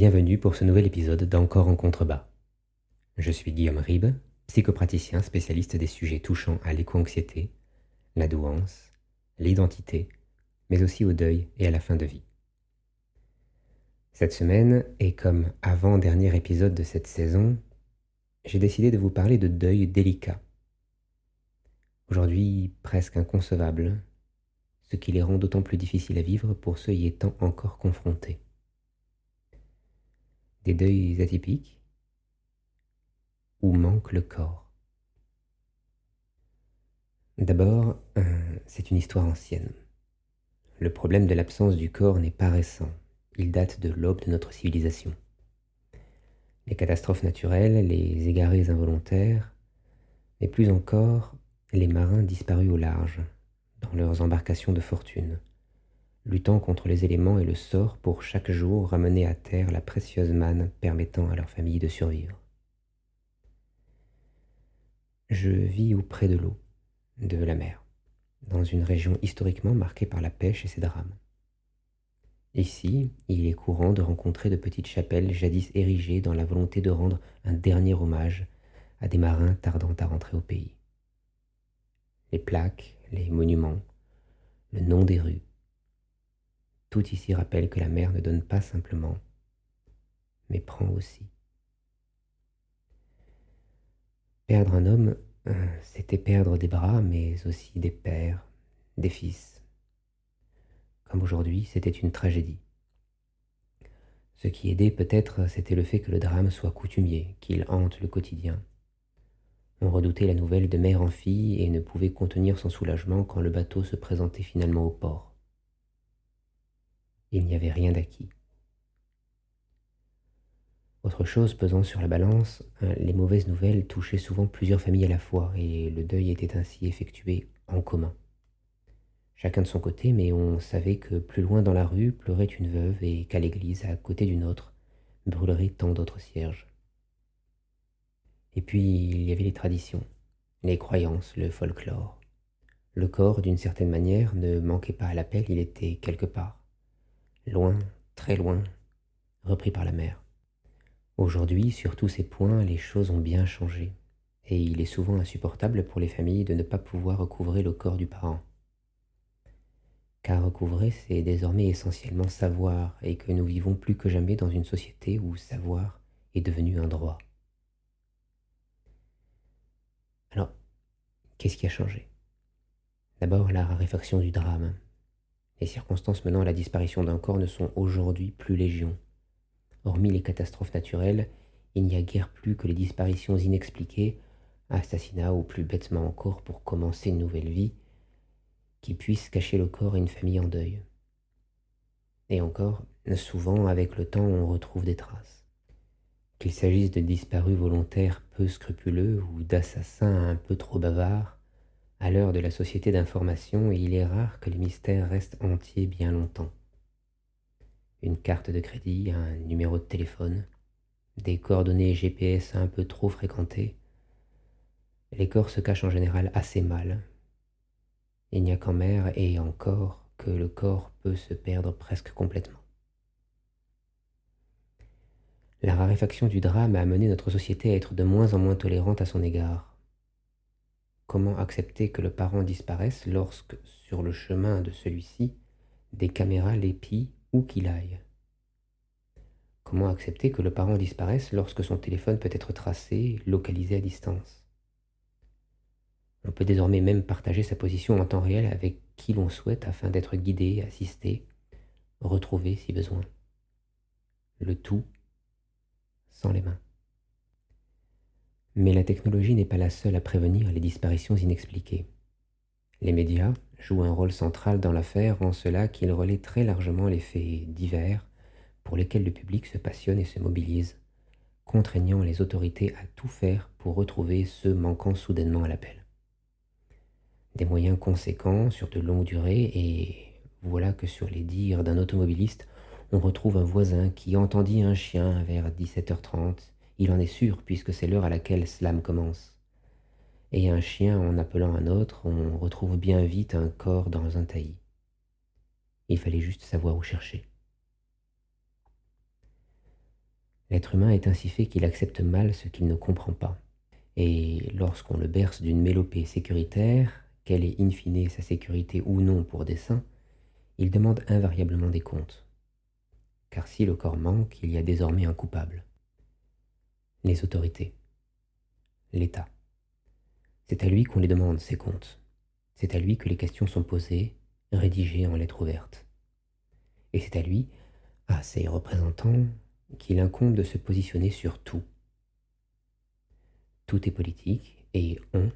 Bienvenue pour ce nouvel épisode d'Encore en contrebas. Je suis Guillaume Ribes, psychopraticien spécialiste des sujets touchant à l'éco-anxiété, la douance, l'identité, mais aussi au deuil et à la fin de vie. Cette semaine, et comme avant-dernier épisode de cette saison, j'ai décidé de vous parler de deuil délicat. Aujourd'hui presque inconcevable, ce qui les rend d'autant plus difficiles à vivre pour ceux y étant encore confrontés. Des deuils atypiques Où manque le corps D'abord, euh, c'est une histoire ancienne. Le problème de l'absence du corps n'est pas récent, il date de l'aube de notre civilisation. Les catastrophes naturelles, les égarés involontaires, mais plus encore les marins disparus au large, dans leurs embarcations de fortune, luttant contre les éléments et le sort pour chaque jour ramener à terre la précieuse manne permettant à leur famille de survivre. Je vis auprès de l'eau, de la mer, dans une région historiquement marquée par la pêche et ses drames. Ici, il est courant de rencontrer de petites chapelles jadis érigées dans la volonté de rendre un dernier hommage à des marins tardant à rentrer au pays. Les plaques, les monuments, le nom des rues, tout ici rappelle que la mer ne donne pas simplement, mais prend aussi. Perdre un homme, euh, c'était perdre des bras, mais aussi des pères, des fils. Comme aujourd'hui, c'était une tragédie. Ce qui aidait peut-être, c'était le fait que le drame soit coutumier, qu'il hante le quotidien. On redoutait la nouvelle de mère en fille et ne pouvait contenir son soulagement quand le bateau se présentait finalement au port il n'y avait rien d'acquis. Autre chose pesant sur la balance, euh, les mauvaises nouvelles touchaient souvent plusieurs familles à la fois, et le deuil était ainsi effectué en commun. Chacun de son côté, mais on savait que plus loin dans la rue pleurait une veuve et qu'à l'église, à côté d'une autre, brûleraient tant d'autres cierges. Et puis il y avait les traditions, les croyances, le folklore. Le corps, d'une certaine manière, ne manquait pas à l'appel, il était quelque part loin, très loin, repris par la mer. Aujourd'hui, sur tous ces points, les choses ont bien changé, et il est souvent insupportable pour les familles de ne pas pouvoir recouvrer le corps du parent. Car recouvrer, c'est désormais essentiellement savoir, et que nous vivons plus que jamais dans une société où savoir est devenu un droit. Alors, qu'est-ce qui a changé? D'abord la raréfaction du drame, les circonstances menant à la disparition d'un corps ne sont aujourd'hui plus légion. Hormis les catastrophes naturelles, il n'y a guère plus que les disparitions inexpliquées, assassinats ou plus bêtement encore pour commencer une nouvelle vie, qui puissent cacher le corps à une famille en deuil. Et encore, souvent avec le temps on retrouve des traces. Qu'il s'agisse de disparus volontaires peu scrupuleux ou d'assassins un peu trop bavards, à l'heure de la société d'information, il est rare que les mystères restent entiers bien longtemps. Une carte de crédit, un numéro de téléphone, des coordonnées GPS un peu trop fréquentées. Les corps se cachent en général assez mal. Il n'y a qu'en mer et encore que le corps peut se perdre presque complètement. La raréfaction du drame a amené notre société à être de moins en moins tolérante à son égard. Comment accepter que le parent disparaisse lorsque, sur le chemin de celui-ci, des caméras l'épient où qu'il aille? Comment accepter que le parent disparaisse lorsque son téléphone peut être tracé, localisé à distance? On peut désormais même partager sa position en temps réel avec qui l'on souhaite afin d'être guidé, assisté, retrouvé si besoin. Le tout sans les mains. Mais la technologie n'est pas la seule à prévenir les disparitions inexpliquées. Les médias jouent un rôle central dans l'affaire en cela qu'ils relaient très largement les faits divers pour lesquels le public se passionne et se mobilise, contraignant les autorités à tout faire pour retrouver ceux manquant soudainement à l'appel. Des moyens conséquents sur de longues durées et voilà que sur les dires d'un automobiliste, on retrouve un voisin qui entendit un chien vers 17h30 il en est sûr, puisque c'est l'heure à laquelle Slam commence. Et un chien en appelant un autre, on retrouve bien vite un corps dans un taillis. Il fallait juste savoir où chercher. L'être humain est ainsi fait qu'il accepte mal ce qu'il ne comprend pas. Et lorsqu'on le berce d'une mélopée sécuritaire, quelle est in fine sa sécurité ou non pour des saints, il demande invariablement des comptes. Car si le corps manque, il y a désormais un coupable. Les autorités. L'État. C'est à lui qu'on les demande, ces comptes. C'est à lui que les questions sont posées, rédigées en lettres ouvertes. Et c'est à lui, à ses représentants, qu'il incombe de se positionner sur tout. Tout est politique et on,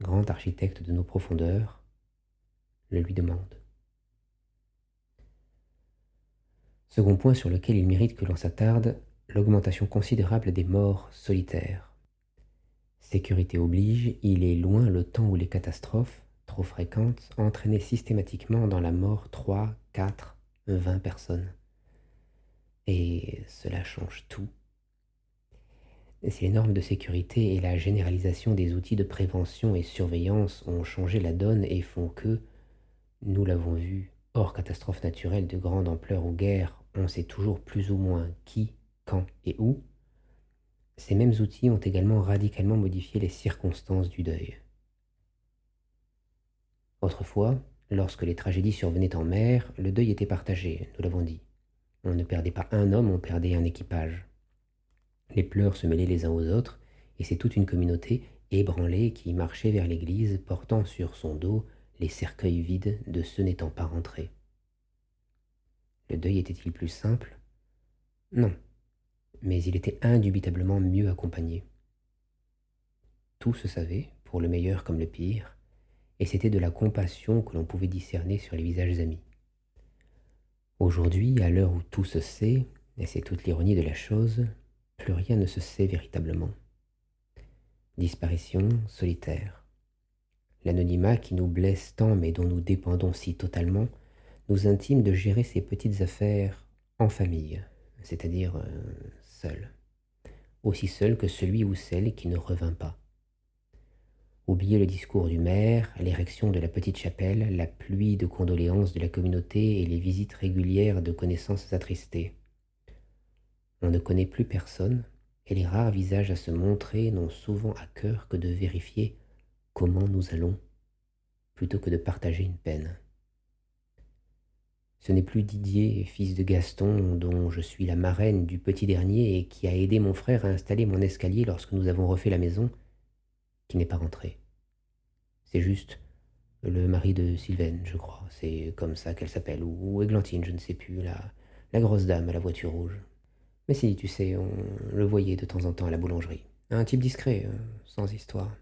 grand architecte de nos profondeurs, le lui demande. Second point sur lequel il mérite que l'on s'attarde, l'augmentation considérable des morts solitaires. Sécurité oblige, il est loin le temps où les catastrophes, trop fréquentes, entraînaient systématiquement dans la mort 3, 4, 20 personnes. Et cela change tout. Si les normes de sécurité et la généralisation des outils de prévention et surveillance ont changé la donne et font que, nous l'avons vu, hors catastrophe naturelle de grande ampleur ou guerre, on sait toujours plus ou moins qui, et où, ces mêmes outils ont également radicalement modifié les circonstances du deuil. Autrefois, lorsque les tragédies survenaient en mer, le deuil était partagé, nous l'avons dit. On ne perdait pas un homme, on perdait un équipage. Les pleurs se mêlaient les uns aux autres, et c'est toute une communauté ébranlée qui marchait vers l'église, portant sur son dos les cercueils vides de ceux n'étant pas rentrés. Le deuil était-il plus simple? Non, mais il était indubitablement mieux accompagné. Tout se savait, pour le meilleur comme le pire, et c'était de la compassion que l'on pouvait discerner sur les visages amis. Aujourd'hui, à l'heure où tout se sait, et c'est toute l'ironie de la chose, plus rien ne se sait véritablement. Disparition solitaire. L'anonymat qui nous blesse tant mais dont nous dépendons si totalement nous intime de gérer ces petites affaires en famille, c'est-à-dire euh, seul. Aussi seul que celui ou celle qui ne revint pas. Oublier le discours du maire, l'érection de la petite chapelle, la pluie de condoléances de la communauté et les visites régulières de connaissances attristées. On ne connaît plus personne, et les rares visages à se montrer n'ont souvent à cœur que de vérifier comment nous allons, plutôt que de partager une peine. Ce n'est plus Didier, fils de Gaston, dont je suis la marraine du petit dernier et qui a aidé mon frère à installer mon escalier lorsque nous avons refait la maison, qui n'est pas rentré. C'est juste le mari de Sylvaine, je crois. C'est comme ça qu'elle s'appelle. Ou Églantine, je ne sais plus. La, grosse dame à la voiture rouge. Mais si, tu sais, on le voyait de temps en temps à la boulangerie. Un type discret, euh, sans histoire.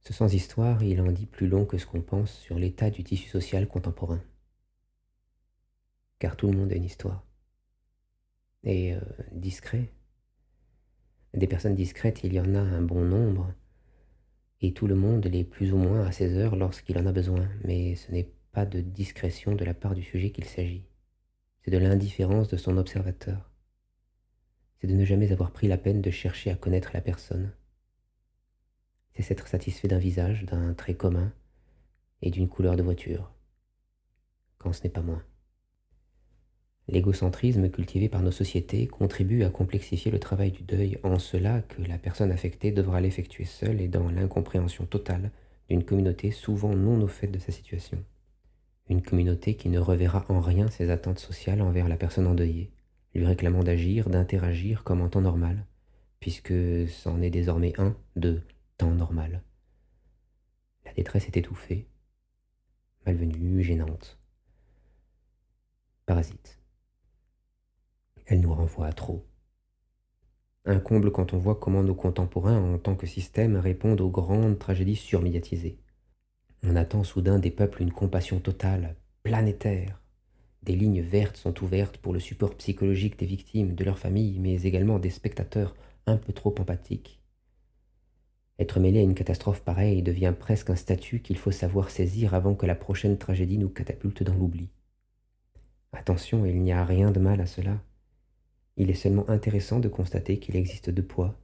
Ce sans histoire, il en dit plus long que ce qu'on pense sur l'état du tissu social contemporain car tout le monde a une histoire. Et euh, discret. Des personnes discrètes, il y en a un bon nombre, et tout le monde l'est plus ou moins à ses heures lorsqu'il en a besoin, mais ce n'est pas de discrétion de la part du sujet qu'il s'agit, c'est de l'indifférence de son observateur. C'est de ne jamais avoir pris la peine de chercher à connaître la personne. C'est s'être satisfait d'un visage, d'un trait commun et d'une couleur de voiture, quand ce n'est pas moins. L'égocentrisme cultivé par nos sociétés contribue à complexifier le travail du deuil en cela que la personne affectée devra l'effectuer seule et dans l'incompréhension totale d'une communauté souvent non au fait de sa situation. Une communauté qui ne reverra en rien ses attentes sociales envers la personne endeuillée, lui réclamant d'agir, d'interagir comme en temps normal, puisque c'en est désormais un de temps normal. La détresse est étouffée, malvenue, gênante. Parasite elle nous renvoie à trop. Un comble quand on voit comment nos contemporains, en tant que système, répondent aux grandes tragédies surmédiatisées. On attend soudain des peuples une compassion totale, planétaire. Des lignes vertes sont ouvertes pour le support psychologique des victimes, de leurs familles, mais également des spectateurs un peu trop empathiques. Être mêlé à une catastrophe pareille devient presque un statut qu'il faut savoir saisir avant que la prochaine tragédie nous catapulte dans l'oubli. Attention, il n'y a rien de mal à cela. Il est seulement intéressant de constater qu'il existe deux poids,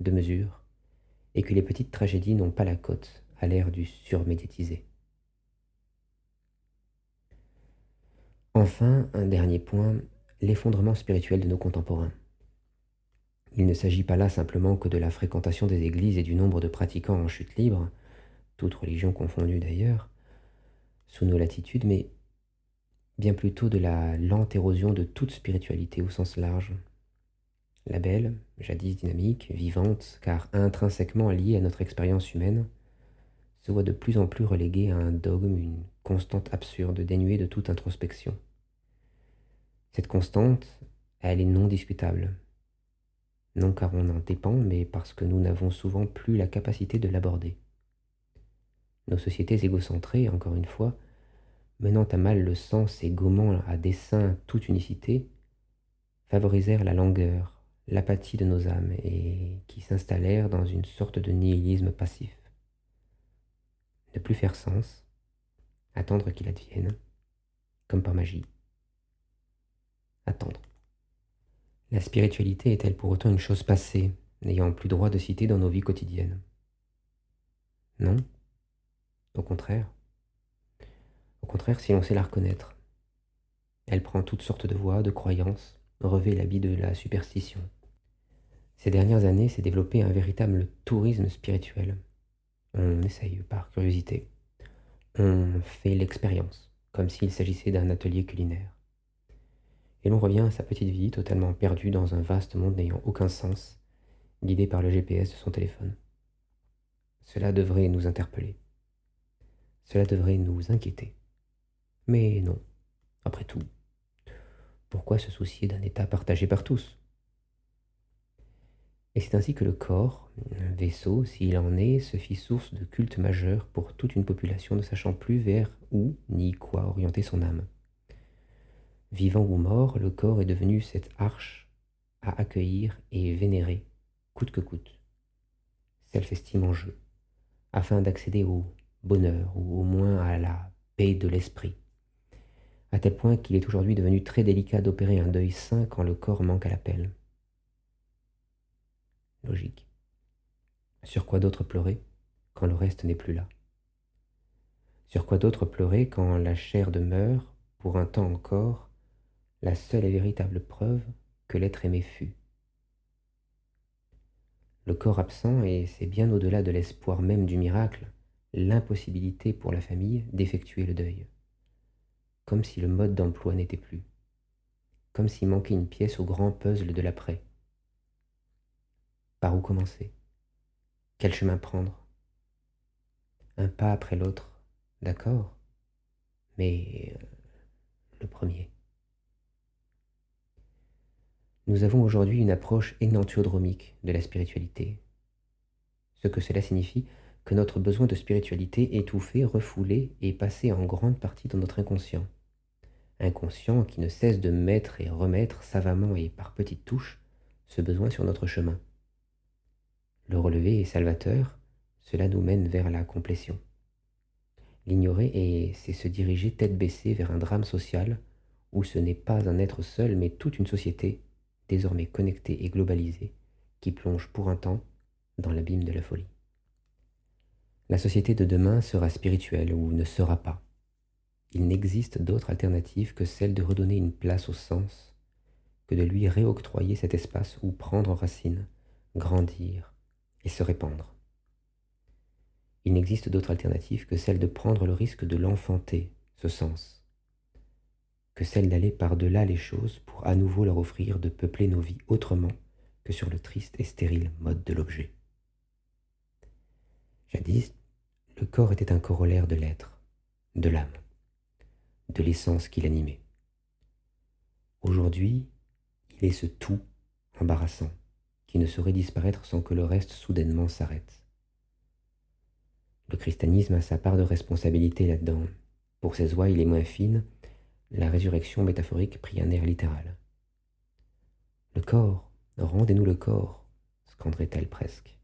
deux mesures, et que les petites tragédies n'ont pas la cote à l'ère du surmédiatisé. Enfin, un dernier point, l'effondrement spirituel de nos contemporains. Il ne s'agit pas là simplement que de la fréquentation des églises et du nombre de pratiquants en chute libre, toute religion confondue d'ailleurs, sous nos latitudes, mais bien plutôt de la lente érosion de toute spiritualité au sens large. La belle, jadis dynamique, vivante, car intrinsèquement liée à notre expérience humaine, se voit de plus en plus reléguée à un dogme, une constante absurde, dénuée de toute introspection. Cette constante, elle est non discutable. Non car on en dépend, mais parce que nous n'avons souvent plus la capacité de l'aborder. Nos sociétés égocentrées, encore une fois, menant à mal le sens et gommant à dessein toute unicité, favorisèrent la langueur, l'apathie de nos âmes et qui s'installèrent dans une sorte de nihilisme passif. Ne plus faire sens, attendre qu'il advienne, comme par magie. Attendre. La spiritualité est-elle pour autant une chose passée, n'ayant plus droit de citer dans nos vies quotidiennes? Non, au contraire. Au contraire, si l'on sait la reconnaître, elle prend toutes sortes de voies, de croyances, revêt l'habit de la superstition. Ces dernières années s'est développé un véritable tourisme spirituel. On essaye par curiosité. On fait l'expérience, comme s'il s'agissait d'un atelier culinaire. Et l'on revient à sa petite vie totalement perdue dans un vaste monde n'ayant aucun sens, guidé par le GPS de son téléphone. Cela devrait nous interpeller. Cela devrait nous inquiéter. Mais non, après tout, pourquoi se soucier d'un état partagé par tous? Et c'est ainsi que le corps, un vaisseau, s'il en est, se fit source de culte majeur pour toute une population ne sachant plus vers où ni quoi orienter son âme. Vivant ou mort, le corps est devenu cette arche à accueillir et vénérer, coûte que coûte. Self-estime en jeu, afin d'accéder au bonheur ou au moins à la paix de l'esprit, à tel point qu'il est aujourd'hui devenu très délicat d'opérer un deuil sain quand le corps manque à l'appel. Logique. Sur quoi d'autre pleurer quand le reste n'est plus là? Sur quoi d'autre pleurer quand la chair demeure, pour un temps encore, la seule et véritable preuve que l'être aimé fut? Le corps absent, et c'est bien au-delà de l'espoir même du miracle, l'impossibilité pour la famille d'effectuer le deuil. Comme si le mode d'emploi n'était plus. Comme s'il manquait une pièce au grand puzzle de l'après par où commencer? Quel chemin prendre? Un pas après l'autre, d'accord, mais euh, le premier. Nous avons aujourd'hui une approche énantiodromique de la spiritualité. Ce que cela signifie que notre besoin de spiritualité étouffé, refoulé et passé en grande partie dans notre inconscient. Inconscient qui ne cesse de mettre et remettre savamment et par petites touches ce besoin sur notre chemin. Le relever est salvateur, cela nous mène vers la complétion. L'ignorer, c'est se diriger tête baissée vers un drame social où ce n'est pas un être seul, mais toute une société, désormais connectée et globalisée, qui plonge pour un temps dans l'abîme de la folie. La société de demain sera spirituelle ou ne sera pas. Il n'existe d'autre alternative que celle de redonner une place au sens, que de lui réoctroyer cet espace où prendre racine, grandir, et se répandre. Il n'existe d'autre alternative que celle de prendre le risque de l'enfanter, ce sens, que celle d'aller par-delà les choses pour à nouveau leur offrir de peupler nos vies autrement que sur le triste et stérile mode de l'objet. Jadis, le corps était un corollaire de l'être, de l'âme, de l'essence qui l'animait. Aujourd'hui, il est ce tout embarrassant, qui ne saurait disparaître sans que le reste soudainement s'arrête. Le christianisme a sa part de responsabilité là-dedans. Pour ses oies, il est moins fine, la résurrection métaphorique prit un air littéral. Le corps, rendez-nous le corps, scanderait-elle presque.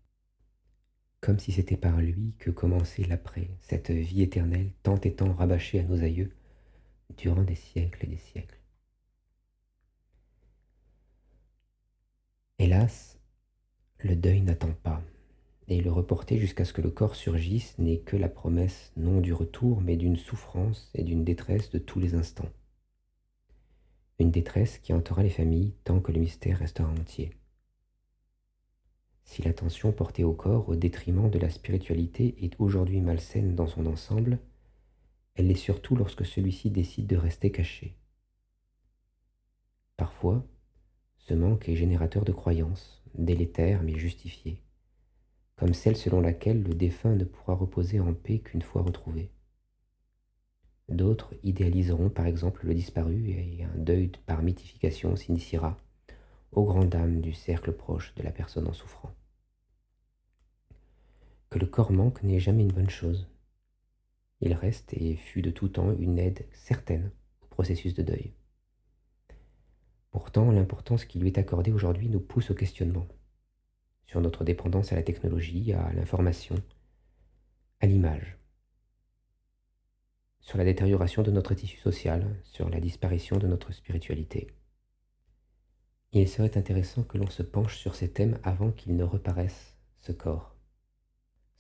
Comme si c'était par lui que commençait l'après, cette vie éternelle tant et tant rabâchée à nos aïeux durant des siècles et des siècles. Hélas, le deuil n'attend pas, et le reporter jusqu'à ce que le corps surgisse n'est que la promesse non du retour, mais d'une souffrance et d'une détresse de tous les instants. Une détresse qui hantera les familles tant que le mystère restera entier. Si l'attention portée au corps au détriment de la spiritualité est aujourd'hui malsaine dans son ensemble, elle l'est surtout lorsque celui-ci décide de rester caché. Parfois, ce manque est générateur de croyances, délétères mais justifiées, comme celle selon laquelle le défunt ne pourra reposer en paix qu'une fois retrouvé. D'autres idéaliseront par exemple le disparu et un deuil par mythification s'initiera aux grandes dames du cercle proche de la personne en souffrant. Que le corps manque n'est jamais une bonne chose. Il reste et fut de tout temps une aide certaine au processus de deuil. Pourtant, l'importance qui lui est accordée aujourd'hui nous pousse au questionnement sur notre dépendance à la technologie, à l'information, à l'image, sur la détérioration de notre tissu social, sur la disparition de notre spiritualité. Il serait intéressant que l'on se penche sur ces thèmes avant qu'ils ne reparaissent, ce corps,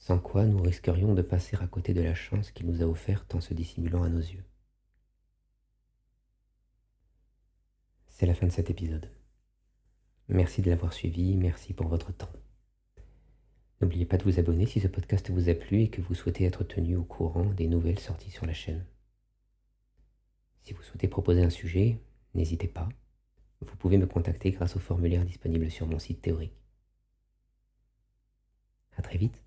sans quoi nous risquerions de passer à côté de la chance qu'il nous a offerte en se dissimulant à nos yeux. C'est la fin de cet épisode. Merci de l'avoir suivi, merci pour votre temps. N'oubliez pas de vous abonner si ce podcast vous a plu et que vous souhaitez être tenu au courant des nouvelles sorties sur la chaîne. Si vous souhaitez proposer un sujet, n'hésitez pas. Vous pouvez me contacter grâce au formulaire disponible sur mon site théorique. À très vite.